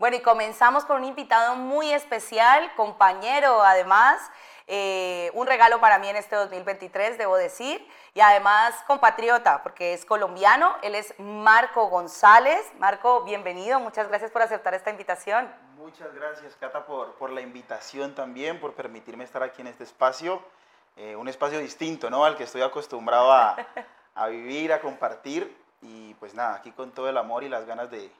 Bueno, y comenzamos con un invitado muy especial, compañero además, eh, un regalo para mí en este 2023, debo decir, y además compatriota, porque es colombiano, él es Marco González. Marco, bienvenido, muchas gracias por aceptar esta invitación. Muchas gracias, Cata, por, la invitación también, por permitirme estar aquí en este espacio, eh, un espacio distinto, ¿no? Al que estoy acostumbrado a, vivir, a compartir, y pues nada, aquí con todo el amor y las ganas de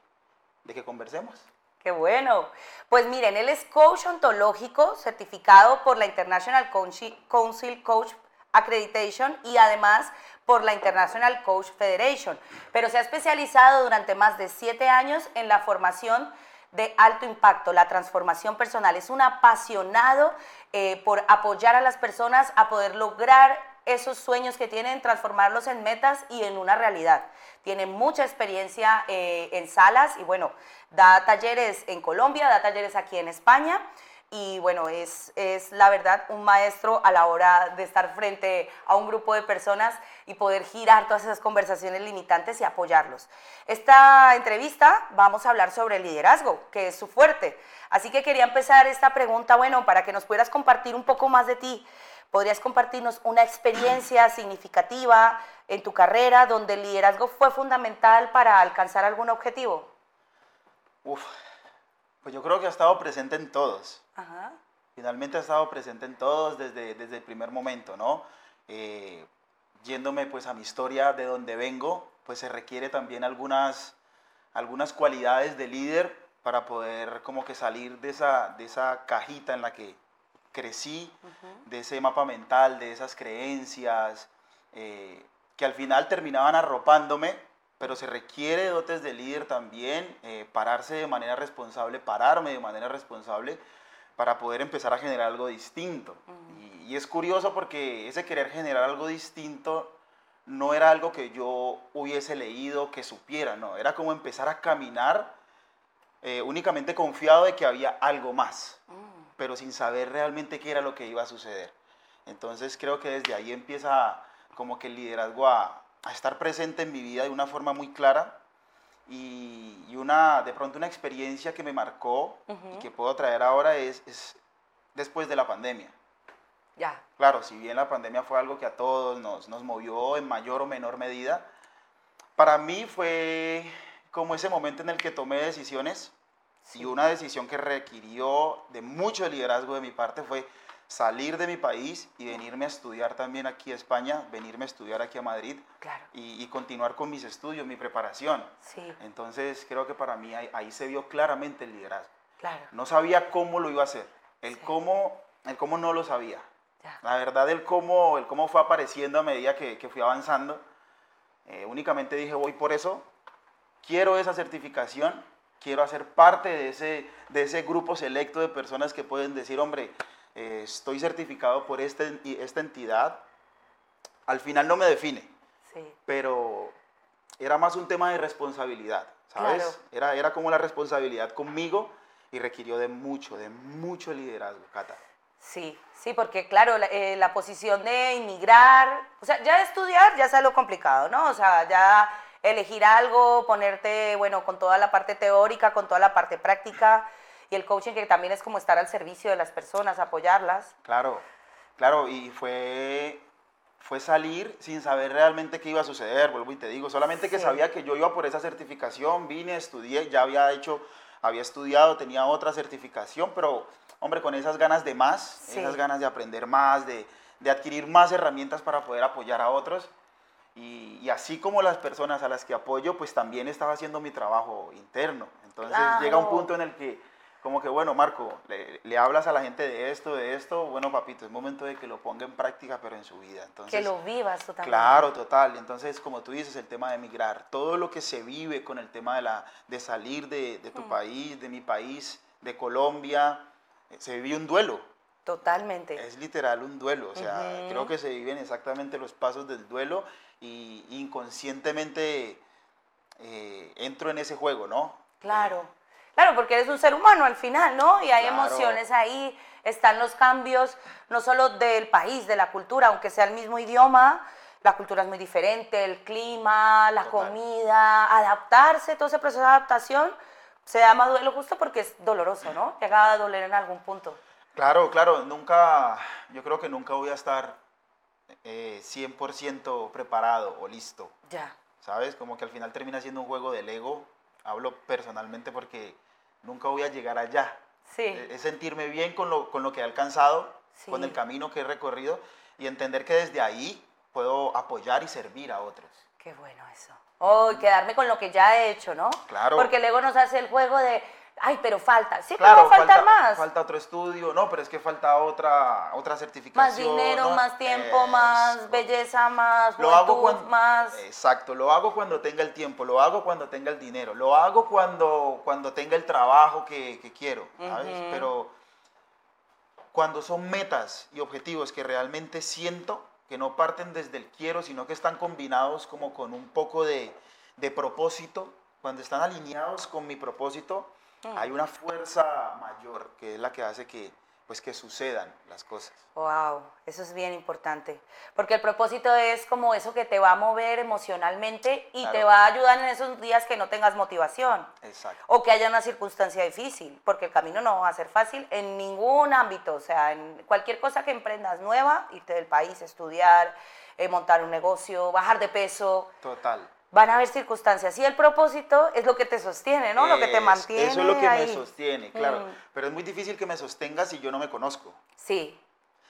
que conversemos. Qué bueno. Pues miren, él es coach ontológico certificado por la International Council Coach Accreditation y además por la International Coach Federation, pero se ha especializado durante más de siete años en la formación de alto impacto, la transformación personal. Es un apasionado eh, por apoyar a las personas a poder lograr esos sueños que tienen, transformarlos en metas y en una realidad. Tiene mucha experiencia eh, en salas y bueno, da talleres en Colombia, da talleres aquí en España y bueno, es, es la verdad un maestro a la hora de estar frente a un grupo de personas y poder girar todas esas conversaciones limitantes y apoyarlos. Esta entrevista vamos a hablar sobre el liderazgo, que es su fuerte. Así que quería empezar esta pregunta, bueno, para que nos pudieras compartir un poco más de ti. ¿Podrías compartirnos una experiencia significativa en tu carrera donde el liderazgo fue fundamental para alcanzar algún objetivo? Uf, pues yo creo que ha estado presente en todos. Finalmente ha estado presente en todos desde, desde el primer momento, ¿no? Eh, yéndome pues a mi historia de donde vengo, pues se requiere también algunas, algunas cualidades de líder para poder como que salir de esa, de esa cajita en la que crecí, de ese mapa mental, de esas creencias, eh, que al final terminaban arropándome pero se requiere dotes de líder también, eh, pararse de manera responsable, pararme de manera responsable para poder empezar a generar algo distinto. y, es curioso porque ese querer generar algo distinto no era algo que yo hubiese leído, que supiera, no, era como empezar a caminar eh, únicamente confiado de que había algo más. Pero sin saber realmente qué era lo que iba a suceder. Entonces creo que desde ahí empieza como que el liderazgo a, a estar presente en mi vida de una forma muy clara y, y una, de pronto una experiencia que me marcó y que puedo traer ahora es, es, después de la pandemia. Ya. Claro, si bien la pandemia fue algo que a todos nos, nos movió en mayor o menor medida, para mí fue como ese momento en el que tomé decisiones y una decisión que requirió de mucho liderazgo de mi parte fue salir de mi país y venirme a estudiar también aquí a España, venirme a estudiar aquí a Madrid y, continuar con mis estudios, mi preparación. Sí. Entonces creo que para mí ahí, se vio claramente el liderazgo. Claro. No sabía cómo lo iba a hacer, el, cómo, el cómo no lo sabía. La verdad, el cómo, el cómo fue apareciendo a medida que, que fui avanzando. Eh, únicamente dije, voy por eso, quiero esa certificación, quiero hacer parte de ese, de ese grupo selecto de personas que pueden decir, hombre, eh, estoy certificado por este, esta entidad, al final no me define, pero era más un tema de responsabilidad, ¿sabes? Era, era como la responsabilidad conmigo y requirió de mucho, de mucho liderazgo, Cata. Sí, sí, porque claro, la, eh, la, posición de inmigrar, o sea, ya estudiar ya es lo complicado, ¿no? O sea, ya elegir algo, ponerte, bueno, con toda la parte teórica, con toda la parte práctica, y el coaching que también es como estar al servicio de las personas, apoyarlas. Claro, claro, y fue, fue salir sin saber realmente qué iba a suceder, vuelvo y te digo, solamente que sabía que yo iba por esa certificación, vine, estudié, ya había hecho, había estudiado, tenía otra certificación, pero hombre, con esas ganas de más, esas ganas de aprender más, de, de, adquirir más herramientas para poder apoyar a otros. Y, y, así como las personas a las que apoyo, pues también estaba haciendo mi trabajo interno. Entonces llega un punto en el que como que, bueno, Marco, le, hablas a la gente de esto, de esto, bueno, papito, es momento de que lo ponga en práctica, pero en su vida. Entonces, que lo vivas totalmente. Claro, total. Entonces, como tú dices, el tema de emigrar, todo lo que se vive con el tema de, la, de salir de, tu mm. país, de mi país, de Colombia, eh, se vive un duelo. Totalmente. Es literal un duelo, o sea, creo que se viven exactamente los pasos del duelo y inconscientemente eh, entro en ese juego, ¿no? Claro. Claro, porque eres un ser humano al final, ¿no? Y hay emociones ahí, están los cambios, no solo del país, de la cultura, aunque sea el mismo idioma, la cultura es muy diferente, el clima, la comida, adaptarse, todo ese proceso de adaptación se llama duelo justo porque es doloroso, ¿no? Llega a doler en algún punto. Claro, claro, nunca, yo creo que nunca voy a estar eh, 100% preparado o listo. Ya. ¿Sabes? Como que al final termina siendo un juego del ego. Hablo personalmente porque nunca voy a llegar allá. Sí. E, es sentirme bien con lo, con lo que he alcanzado, con el camino que he recorrido y entender que desde ahí puedo apoyar y servir a otros. Qué bueno eso. Oh, quedarme con lo que ya he hecho, ¿no? Claro. Porque el ego nos hace el juego de, ay, pero falta. Sí, claro, va a faltar más. Falta otro estudio, no, pero es que falta otra, otra certificación. Más dinero, más tiempo, más belleza, más lo hago cuando, más... Exacto, lo hago cuando tenga el tiempo, lo hago cuando tenga el dinero, lo hago cuando, cuando tenga el trabajo que, que quiero, ¿sabes? Pero cuando son metas y objetivos que realmente siento, que no parten desde el quiero, sino que están combinados como con un poco de, de propósito, cuando están alineados con mi propósito, Mm. Hay una fuerza mayor que es la que hace que, pues, que sucedan las cosas. Wow, eso es bien importante, porque el propósito es como eso que te va a mover emocionalmente y te va a ayudar en esos días que no tengas motivación. Exacto. O que haya una circunstancia difícil, porque el camino no va a ser fácil en ningún ámbito, o sea, en cualquier cosa que emprendas nueva, irte del país, estudiar, eh, montar un negocio, bajar de peso. Total van a haber circunstancias y el propósito es lo que te sostiene, ¿no? lo que te mantiene. Eso es lo que me sostiene, claro. Mm. Pero es muy difícil que me sostenga si yo no me conozco. Sí.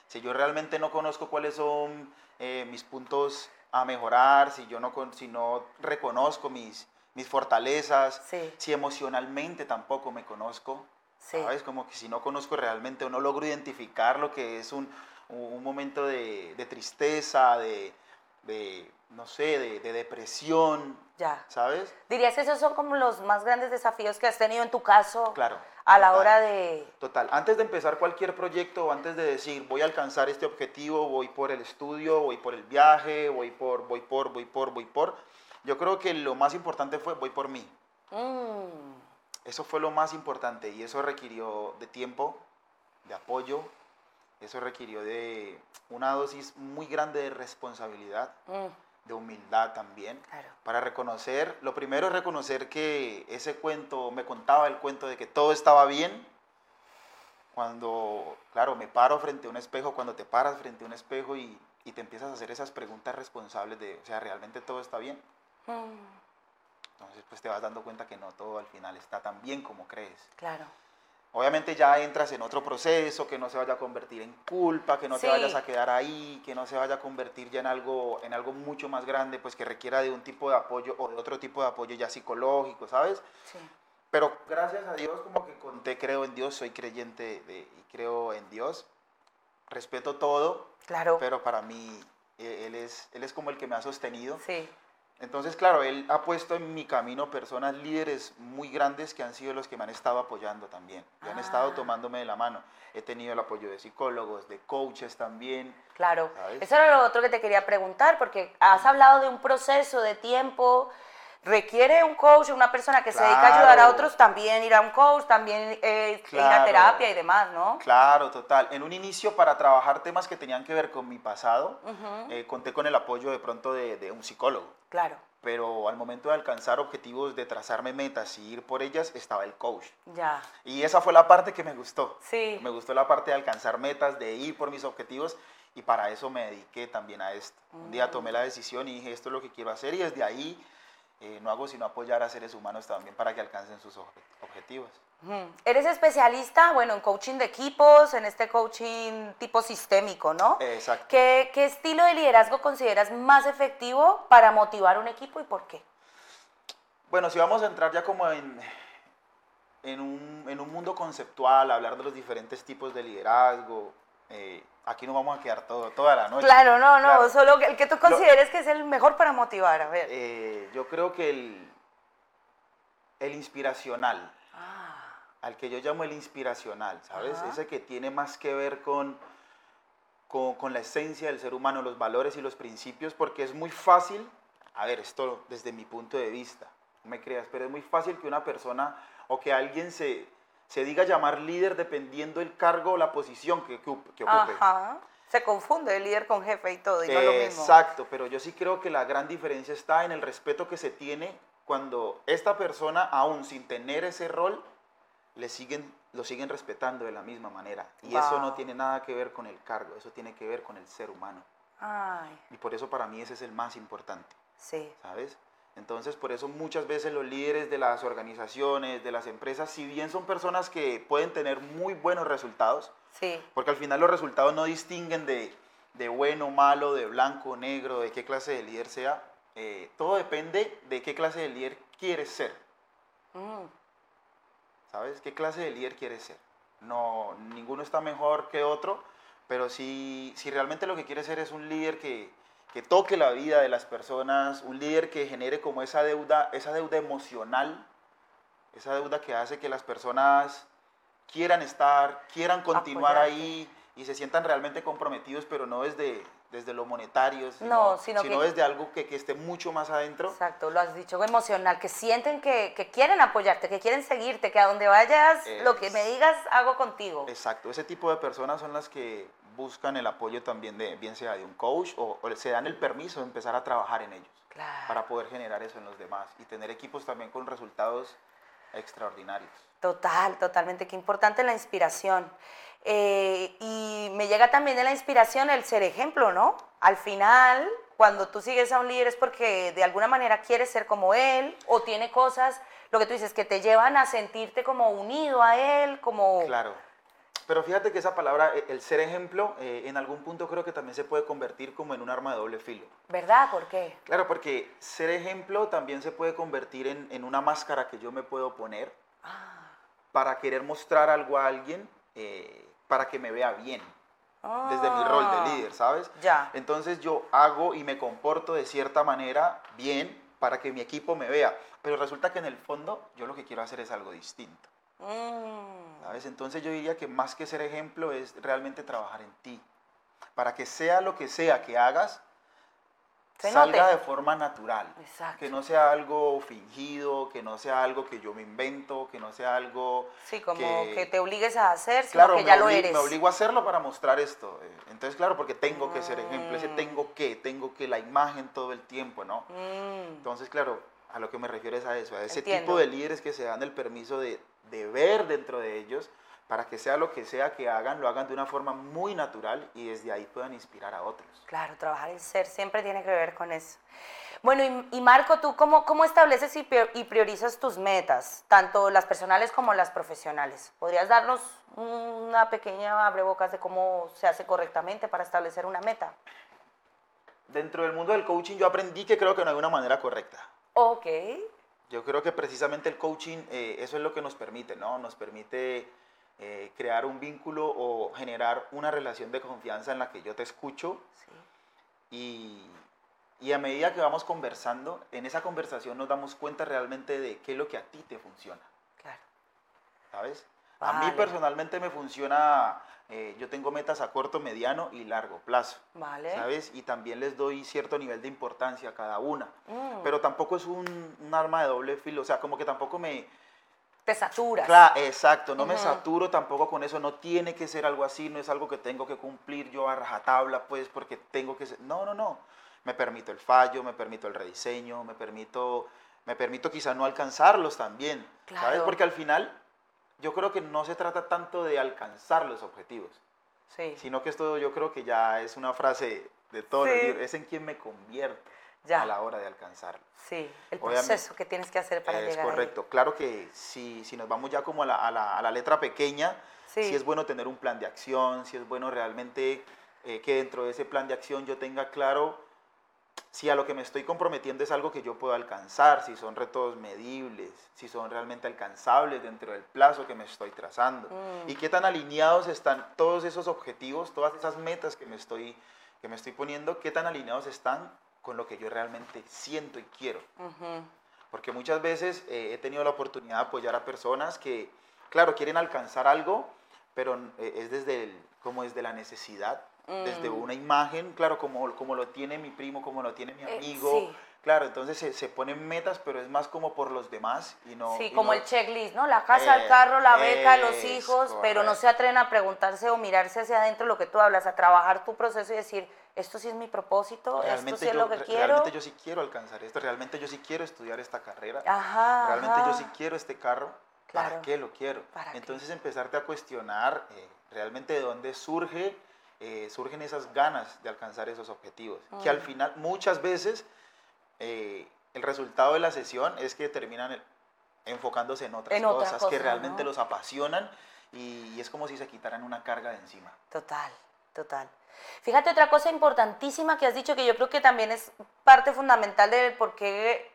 Si yo realmente no conozco cuáles son eh, mis puntos a mejorar, si yo no, si no reconozco mis, mis fortalezas, si emocionalmente tampoco me conozco, ¿sabes? Como que si no conozco realmente o no logro identificar lo que es un, un momento de, de tristeza, de, de no sé, de, depresión. Ya. ¿Sabes? ¿Dirías que esos son como los más grandes desafíos que has tenido en tu caso? Claro. A la hora de... Total. Antes de empezar cualquier proyecto o antes de decir voy a alcanzar este objetivo, voy por el estudio, voy por el viaje, voy por, voy por, voy por, voy por, yo creo que lo más importante fue voy por mí. Mm. Eso fue lo más importante y eso requirió de tiempo, de apoyo, eso requirió de una dosis muy grande de responsabilidad. Mm de humildad también, para reconocer, lo primero es reconocer que ese cuento, me contaba el cuento de que todo estaba bien, cuando, claro, me paro frente a un espejo, cuando te paras frente a un espejo y, y te empiezas a hacer esas preguntas responsables de, o sea, ¿realmente todo está bien? Mm. Entonces, pues te vas dando cuenta que no todo al final está tan bien como crees. Claro. Obviamente ya entras en otro proceso que no se vaya a convertir en culpa, que no te vayas a quedar ahí, que no se vaya a convertir ya en algo, en algo mucho más grande, pues que requiera de un tipo de apoyo o de otro tipo de apoyo ya psicológico, ¿sabes? Sí. Pero gracias a Dios, como que conté, creo en Dios, soy creyente de, y creo en Dios. Respeto todo, claro. pero para mí eh, él es, él es como el que me ha sostenido. Sí. Entonces, claro, él ha puesto en mi camino personas líderes muy grandes que han sido los que me han estado apoyando también, y han estado ah. tomándome de la mano. He tenido el apoyo de psicólogos, de coaches también. Claro, eso era lo otro que te quería preguntar, porque has hablado de un proceso de tiempo, requiere un coach, una persona que se dedica a ayudar a otros, también ir a un coach, también eh, ir a terapia y demás, ¿no? Claro, total. En un inicio, para trabajar temas que tenían que ver con mi pasado, eh, conté con el apoyo de pronto de, de un psicólogo. Claro. Pero al momento de alcanzar objetivos, de trazarme metas y ir por ellas, estaba el coach. Ya. Y esa fue la parte que me gustó. Sí. Me gustó la parte de alcanzar metas, de ir por mis objetivos y para eso me dediqué también a esto. Un día mm. tomé la decisión y dije, esto es lo que quiero hacer y desde ahí eh, no hago sino apoyar a seres humanos también para que alcancen sus objetivos. Eres especialista, bueno, en coaching de equipos, en este coaching tipo sistémico, ¿no? Exacto. ¿Qué, ¿Qué, estilo de liderazgo consideras más efectivo para motivar un equipo y por qué? Bueno, si vamos a entrar ya como en, en, un, en un mundo conceptual, hablar de los diferentes tipos de liderazgo, eh, aquí no vamos a quedar todo, toda la noche. Claro, no, no, solo el que tú consideres que es el mejor para motivar, a ver. Eh, yo creo que el, el inspiracional, al que yo llamo el inspiracional, ¿sabes? Ese que tiene más que ver con, con, la esencia del ser humano, los valores y los principios, porque es muy fácil, a ver, esto desde mi punto de vista, no me creas, pero es muy fácil que una persona o que alguien se, se diga llamar líder dependiendo el cargo o la posición que, que ocupe. Ajá. Se confunde el líder con jefe y todo, y no es lo mismo. Exacto, pero yo sí creo que la gran diferencia está en el respeto que se tiene cuando esta persona, aún sin tener ese rol, le siguen, lo siguen respetando de la misma manera. Y eso no tiene nada que ver con el cargo, eso tiene que ver con el ser humano. Y por eso para mí ese es el más importante. Sí. ¿Sabes? Entonces, por eso muchas veces los líderes de las organizaciones, de las empresas, si bien son personas que pueden tener muy buenos resultados, sí. porque al final los resultados no distinguen de, de bueno, malo, de blanco, negro, de qué clase de líder sea, eh, todo depende de qué clase de líder quieres ser. Mm. ¿Sabes? ¿Qué clase de líder quieres ser? No, ninguno está mejor que otro, pero si, si realmente lo que quieres ser es un líder que, que toque la vida de las personas, un líder que genere como esa deuda, esa deuda emocional, esa deuda que hace que las personas quieran estar, quieran continuar ahí y se sientan realmente comprometidos, pero no desde, desde lo monetario, sino, sino, desde algo que, que, esté mucho más adentro. Exacto, lo has dicho, emocional, que sienten que, que quieren apoyarte, que quieren seguirte, que a donde vayas, lo que me digas, hago contigo. Exacto, ese tipo de personas son las que buscan el apoyo también de, bien sea de un coach o, se dan el permiso de empezar a trabajar en ellos para poder generar eso en los demás y tener equipos también con resultados extraordinarios. Total, totalmente, qué importante la inspiración. Eh, y me llega también de la inspiración el ser ejemplo, ¿no? Al final, cuando tú sigues a un líder es porque de alguna manera quieres ser como él o tiene cosas, lo que tú dices, que te llevan a sentirte como unido a él, como... Claro. Pero fíjate que esa palabra, e, el ser ejemplo, eh, en algún punto creo que también se puede convertir como en un arma de doble filo. ¿Verdad? ¿Por qué? Claro, porque ser ejemplo también se puede convertir en, en una máscara que yo me puedo poner ah. para querer mostrar algo a alguien eh, para que me vea bien. Desde mi rol de ah, líder, ¿sabes? Ya. Entonces yo hago y me comporto de cierta manera bien para que mi equipo me vea. Pero resulta que en el fondo yo lo que quiero hacer es algo distinto. Mm. ¿Sabes? Entonces yo diría que más que ser ejemplo es realmente trabajar en ti. Para que sea lo que sea que hagas, salga de forma natural. Que no sea algo fingido, que no sea algo que yo me invento, que no sea algo... Sí, como que, te obligues a hacer, sino claro, que ya lo eres. me obligo a hacerlo para mostrar esto. Eh, entonces, claro, porque tengo que ser ejemplo, ese mm. tengo que, tengo que la imagen todo el tiempo, ¿no? Mm. Entonces, claro, a lo que me refiero es a eso, a ese tipo de líderes que se dan el permiso de, de ver dentro de ellos para que sea lo que sea que hagan, lo hagan de una forma muy natural y desde ahí puedan inspirar a otros. Claro, trabajar el ser siempre tiene que ver con eso. Bueno, y, Marco, ¿tú cómo, cómo estableces y priorizas tus metas, tanto las personales como las profesionales? ¿Podrías darnos una pequeña abrebocas de cómo se hace correctamente para establecer una meta? Dentro del mundo del coaching yo aprendí que creo que no hay una manera correcta. Ok. Yo creo que precisamente el coaching, eh, eso es lo que nos permite, ¿no? Nos permite eh, crear un vínculo o generar una relación de confianza en la que yo te escucho. Y, y, a medida que vamos conversando, en esa conversación nos damos cuenta realmente de qué es lo que a ti te funciona. Claro. ¿Sabes? A mí personalmente me funciona, eh, yo tengo metas a corto, mediano y largo plazo. Vale. ¿Sabes? Y también les doy cierto nivel de importancia a cada una. Mm. Pero tampoco es un, un, arma de doble filo, o sea, como que tampoco me, te saturas. Claro, exacto, no me saturo tampoco con eso, no tiene que ser algo así, no es algo que tengo que cumplir yo a rajatabla, pues, porque tengo que ser, no, no, no, me permito el fallo, me permito el rediseño, me permito, me permito quizá no alcanzarlos también, ¿sabes? Porque al final yo creo que no se trata tanto de alcanzar los objetivos, sí. sino que esto yo creo que ya es una frase de todo es en quien me convierto a la hora de alcanzarlo. Sí, el proceso que tienes que hacer para llegar. Es correcto. Claro que si, si, nos vamos ya como a la, a la, a la letra pequeña, sí. es bueno tener un plan de acción, si es bueno realmente eh, que dentro de ese plan de acción yo tenga claro si a lo que me estoy comprometiendo es algo que yo puedo alcanzar, si son retos medibles, si son realmente alcanzables dentro del plazo que me estoy trazando mm. y qué tan alineados están todos esos objetivos, todas esas metas que me estoy, que me estoy poniendo, qué tan alineados están con lo que yo realmente siento y quiero. Porque muchas veces eh, he tenido la oportunidad de apoyar a personas que, claro, quieren alcanzar algo, pero eh, es desde, el, como desde la necesidad, desde mm. una imagen, claro, como, como lo tiene mi primo, como lo tiene mi eh, amigo. Claro, entonces se, se, ponen metas, pero es más como por los demás y no... Sí, como el checklist, ¿no? La casa, el carro, la beca, los hijos, pero no se atreven a preguntarse o mirarse hacia adentro lo que tú hablas, a trabajar tu proceso y decir, esto sí es mi propósito, esto sí es lo que quiero. Realmente yo sí quiero alcanzar esto, realmente yo sí quiero estudiar esta carrera, ajá, realmente yo sí quiero este carro, ¿para qué lo quiero? Entonces empezarte a cuestionar eh, realmente de dónde surge, eh, surgen esas ganas de alcanzar esos objetivos, que al mm. final muchas veces eh, el resultado de la sesión es que terminan enfocándose en otras cosas que realmente los apasionan y, es como si se quitaran una carga de encima. Total, total. Fíjate otra cosa importantísima que has dicho que yo creo que también es parte fundamental del por qué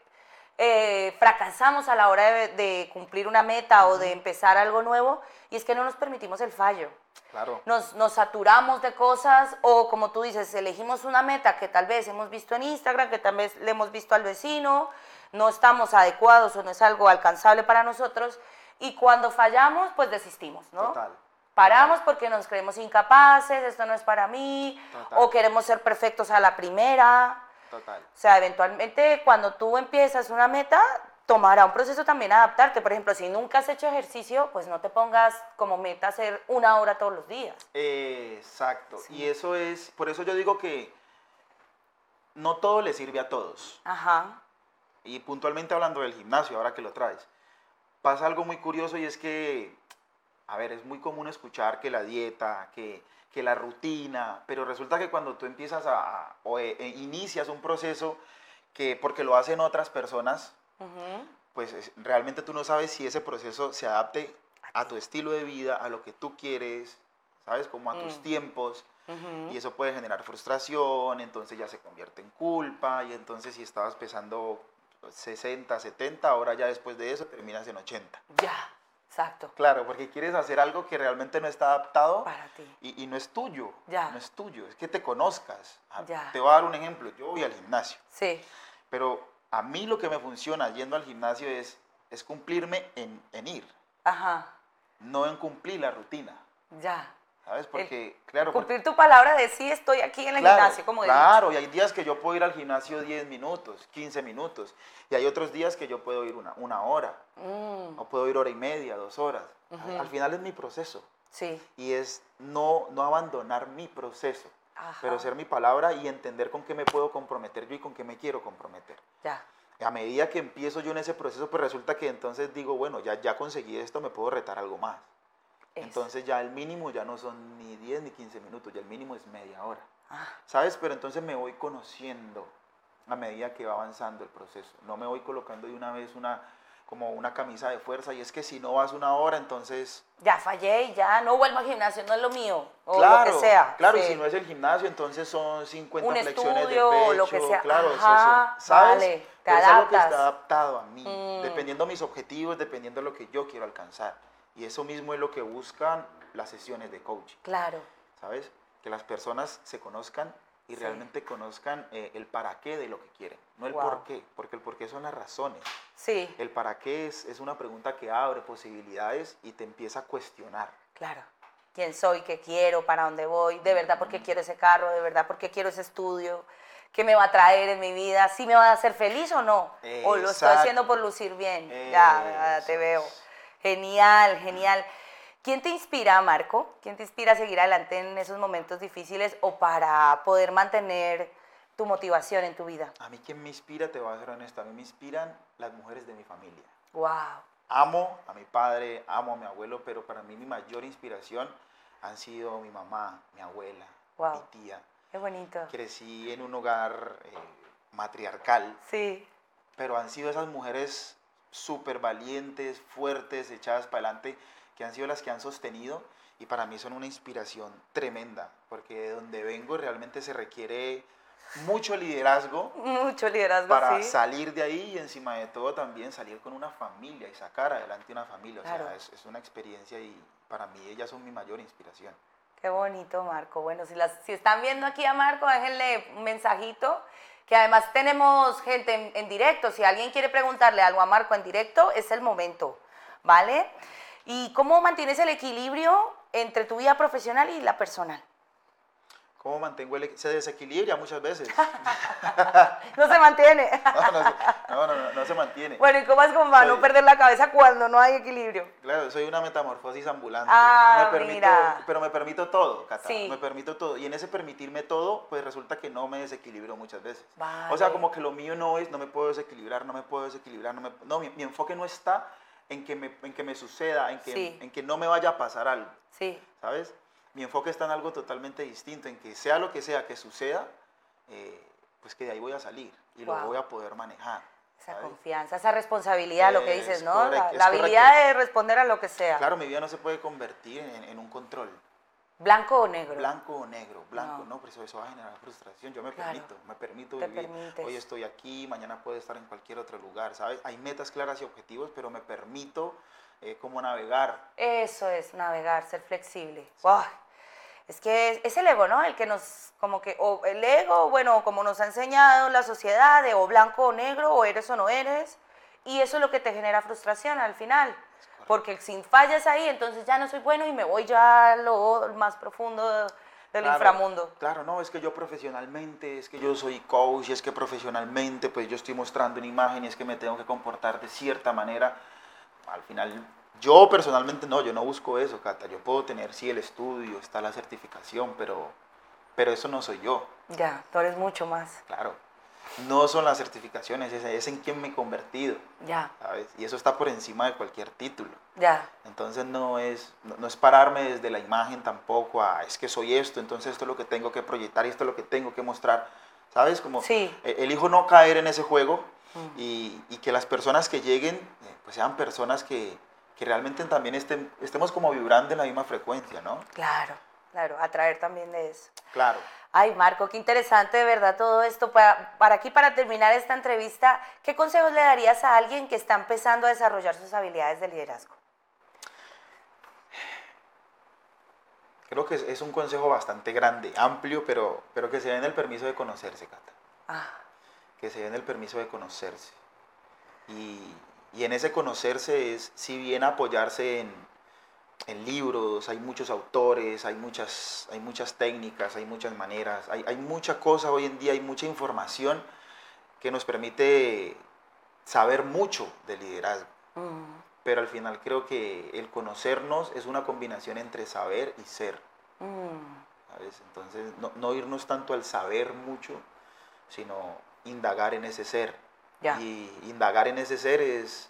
eh, fracasamos a la hora de, cumplir una meta o de empezar algo nuevo y es que no nos permitimos el fallo. Claro. Nos, nos, saturamos de cosas o como tú dices, elegimos una meta que tal vez hemos visto en Instagram, que tal vez le hemos visto al vecino, no estamos adecuados o no es algo alcanzable para nosotros y cuando fallamos, pues desistimos, ¿no? Total. Paramos porque nos creemos incapaces, esto no es para mí, o queremos ser perfectos a la primera. Total. O sea, eventualmente cuando tú empiezas una meta, tomará un proceso también adaptarte. Por ejemplo, si nunca has hecho ejercicio, pues no te pongas como meta hacer una hora todos los días. exacto. Y eso es, por eso yo digo que no todo le sirve a todos. Ajá. Y puntualmente hablando del gimnasio, ahora que lo traes, pasa algo muy curioso y es que, a ver, es muy común escuchar que la dieta, que, que la rutina, pero resulta que cuando tú empiezas a, o e, e inicias un proceso que, porque lo hacen otras personas, pues realmente tú no sabes si ese proceso se adapte a tu estilo de vida, a lo que tú quieres, ¿sabes? Como a tus mm. tiempos. Y eso puede generar frustración, entonces ya se convierte en culpa, y entonces si estabas pesando 60, 70, ahora ya después de eso terminas en 80. Ya, exacto. Claro, porque quieres hacer algo que realmente no está adaptado para ti. Y, no es tuyo. Ya. No es tuyo, es que te conozcas. Ah, ya. Te voy a dar un ejemplo, yo voy al gimnasio. Sí. Pero a mí lo que me funciona yendo al gimnasio es, es cumplirme en, en ir. Ajá. No en cumplir la rutina. Ya. ¿Sabes? Porque, claro. Cumplir tu palabra de sí, estoy aquí en el gimnasio, como Claro, y hay días que yo puedo ir al gimnasio 10 minutos, 15 minutos, y hay otros días que yo puedo ir una, una hora, mm. o puedo ir hora y media, dos horas. Al final es mi proceso. Sí. Y es no, no abandonar mi proceso, pero ser mi palabra y entender con qué me puedo comprometer yo y con qué me quiero comprometer. Ya. A medida que empiezo yo en ese proceso, pues resulta que entonces digo, bueno, ya, ya conseguí esto, me puedo retar algo más. Entonces ya el mínimo ya no son ni 10 ni 15 minutos, ya el mínimo es media hora. Ah. ¿Sabes? Pero entonces me voy conociendo a medida que va avanzando el proceso. No me voy colocando de una vez una como una camisa de fuerza y es que si no vas una hora entonces ya fallé y ya no vuelvo al gimnasio no es lo mío o lo que sea claro y si no es el gimnasio entonces son 50 flexiones de pecho lo que sea claro Ajá, sabes vale, te es algo que está adaptado a mí mm. dependiendo de mis objetivos dependiendo de lo que yo quiero alcanzar y eso mismo es lo que buscan las sesiones de coaching. Claro. ¿Sabes? Que las personas se conozcan y realmente conozcan eh, el para qué de lo que quieren, no el por qué, porque el por qué son las razones. Sí. El para qué es, es una pregunta que abre posibilidades y te empieza a cuestionar. Claro. ¿Quién soy? ¿Qué quiero? ¿Para dónde voy? ¿De verdad por qué quiero ese carro? ¿De verdad por qué quiero ese estudio? ¿Qué me va a traer en mi vida? ¿Sí me va a hacer feliz o no? ¿O lo estoy haciendo por lucir bien? Ya, te veo. Genial, genial. ¿Quién te inspira, Marco? ¿Quién te inspira a seguir adelante en esos momentos difíciles o para poder mantener tu motivación en tu vida? A mí quien me inspira, te voy a ser honesto, a mí me inspiran las mujeres de mi familia. Wow. Amo a mi padre, amo a mi abuelo, pero para mí mi mayor inspiración han sido mi mamá, mi abuela, mi tía. Qué bonito. Crecí en un hogar eh, matriarcal. Sí. Pero han sido esas mujeres súper valientes, fuertes, echadas para adelante, que han sido las que han sostenido y para mí son una inspiración tremenda, porque de donde vengo realmente se requiere mucho liderazgo. Mucho liderazgo. Para salir de ahí y encima de todo también salir con una familia y sacar adelante una familia. O sea, es, es, una experiencia y para mí ellas son mi mayor inspiración. Qué bonito, Marco. Bueno, si, las, si están viendo aquí a Marco, déjenle un mensajito que además tenemos gente en, directo. Si alguien quiere preguntarle algo a Marco en directo, es el momento, ¿vale? ¿Y cómo mantienes el equilibrio entre tu vida profesional y la personal? ¿Cómo mantengo el Se desequilibra muchas veces. no se mantiene. no, no, no, se mantiene. Bueno, ¿y cómo es como para no perder la cabeza cuando no hay equilibrio? Claro, soy una metamorfosis ambulante. Ah, mira. Pero me permito todo, Cata. Me permito todo. Y en ese permitirme todo, pues resulta que no me desequilibro muchas veces. O sea, como que lo mío no es, no me puedo desequilibrar, no me puedo desequilibrar. No, no mi, enfoque no está en que me, en que me suceda, en que, en que no me vaya a pasar algo. Sí. ¿Sabes? Mi enfoque está en algo totalmente distinto, en que sea lo que sea que suceda, eh, pues que de ahí voy a salir y lo voy a poder manejar. Esa confianza, esa responsabilidad, lo que dices, ¿no? la, habilidad de responder a lo que sea. Claro, mi vida no se puede convertir en, un control. ¿Blanco o negro? Blanco o negro, blanco, no, pero eso, va a generar frustración. Yo me permito, me permito vivir. Hoy estoy aquí, mañana puedo estar en cualquier otro lugar, ¿sabes? Hay metas claras y objetivos, pero me permito eh, como navegar. Eso es, navegar, ser flexible. Es que es, el ego, ¿no? El que nos, como que, o el ego, bueno, como nos ha enseñado la sociedad, de o blanco o negro, o eres o no eres, y eso es lo que te genera frustración al final. Porque si fallas ahí, entonces ya no soy bueno y me voy ya a lo más profundo del inframundo. Claro, no, es que yo profesionalmente, es que yo soy coach, es que profesionalmente, pues yo estoy mostrando una imagen y es que me tengo que comportar de cierta manera. Al final yo personalmente no, yo no busco eso, Cata. Yo puedo tener, sí, el estudio, está la certificación, pero, pero eso no soy yo. Ya, tú eres mucho más. Claro. No son las certificaciones, es, en quien me he convertido. Ya. ¿sabes? Y eso está por encima de cualquier título. Ya. Entonces no es, no, es pararme desde la imagen tampoco a, es que soy esto, entonces esto es lo que tengo que proyectar y esto es lo que tengo que mostrar. ¿Sabes? Como sí. E, elijo no caer en ese juego mm. y, y, que las personas que lleguen eh, pues sean personas que, que realmente también estemos como vibrando en la misma frecuencia, ¿no? Claro, claro, atraer también de eso. Claro. Ay, Marco, qué interesante de verdad todo esto. Para, para aquí, para terminar esta entrevista, ¿qué consejos le darías a alguien que está empezando a desarrollar sus habilidades de liderazgo? Creo que es, un consejo bastante grande, amplio, pero, pero que se den el permiso de conocerse, Cata. Ah. Que se den el permiso de conocerse. Y, y en ese conocerse es, si bien apoyarse en, libros, hay muchos autores, hay muchas, hay muchas técnicas, hay muchas maneras, hay, hay mucha cosa hoy en día, hay mucha información que nos permite saber mucho de liderazgo. Mm. Pero al final creo que el conocernos es una combinación entre saber y ser. Mm. Entonces, no, no irnos tanto al saber mucho, sino indagar en ese ser. Y indagar en ese ser es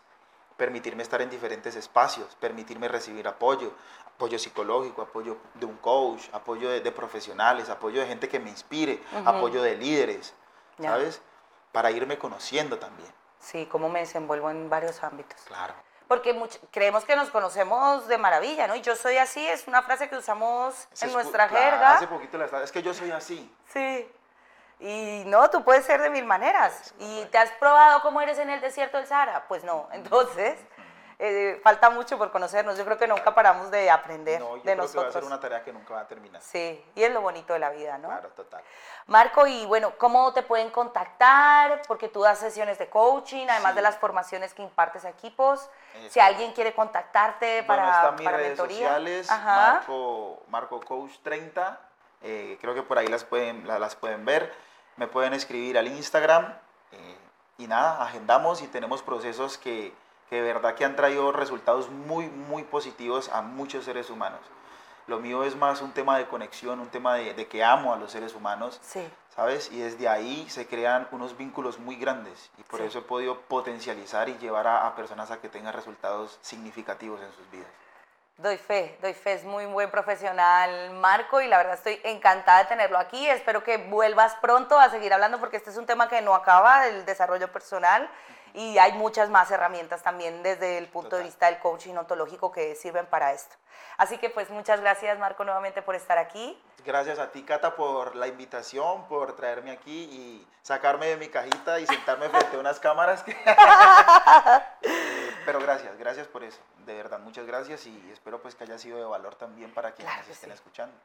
permitirme estar en diferentes espacios, permitirme recibir apoyo, apoyo psicológico, apoyo de un coach, apoyo de, profesionales, apoyo de gente que me inspire, apoyo de líderes, ¿sabes? Para irme conociendo también. Sí, cómo me desenvuelvo en varios ámbitos. Claro. Porque creemos que nos conocemos de maravilla, ¿no? Y yo soy así, es una frase que usamos en nuestra jerga. Hace poquito la es que yo soy así. Sí. Y no, tú puedes ser de mil maneras. ¿Y te has probado cómo eres en el desierto del Sahara? Pues no. Entonces, eh, falta mucho por conocernos. Yo creo que nunca paramos de aprender no, yo de creo nosotros. Que va a ser una tarea que nunca va a terminar. Sí, y es lo bonito de la vida, ¿no? Claro, total. Marco, y bueno, ¿cómo te pueden contactar? Porque tú das sesiones de coaching, además de las formaciones que impartes a equipos. Si alguien quiere contactarte para, están mis para redes sociales, Marco, Marco Coach 30. Eh, creo que por ahí las pueden, las pueden ver me pueden escribir al Instagram eh, y nada, agendamos y tenemos procesos que, que, de verdad que han traído resultados muy, muy positivos a muchos seres humanos. Lo mío es más un tema de conexión, un tema de, de que amo a los seres humanos, sí. ¿sabes? Y desde ahí se crean unos vínculos muy grandes y por eso he podido potencializar y llevar a, a personas a que tengan resultados significativos en sus vidas. Doy fe, doy fe, es muy buen profesional Marco y la verdad estoy encantada de tenerlo aquí. Espero que vuelvas pronto a seguir hablando porque este es un tema que no acaba, el desarrollo personal y hay muchas más herramientas también desde el punto de vista del coaching ontológico que sirven para esto. Así que pues muchas gracias Marco nuevamente por estar aquí. Gracias a ti Cata por la invitación, por traerme aquí y sacarme de mi cajita y sentarme frente a unas cámaras. Pero gracias, gracias por eso de verdad, muchas gracias y espero pues que haya sido de valor también para quienes estén escuchando.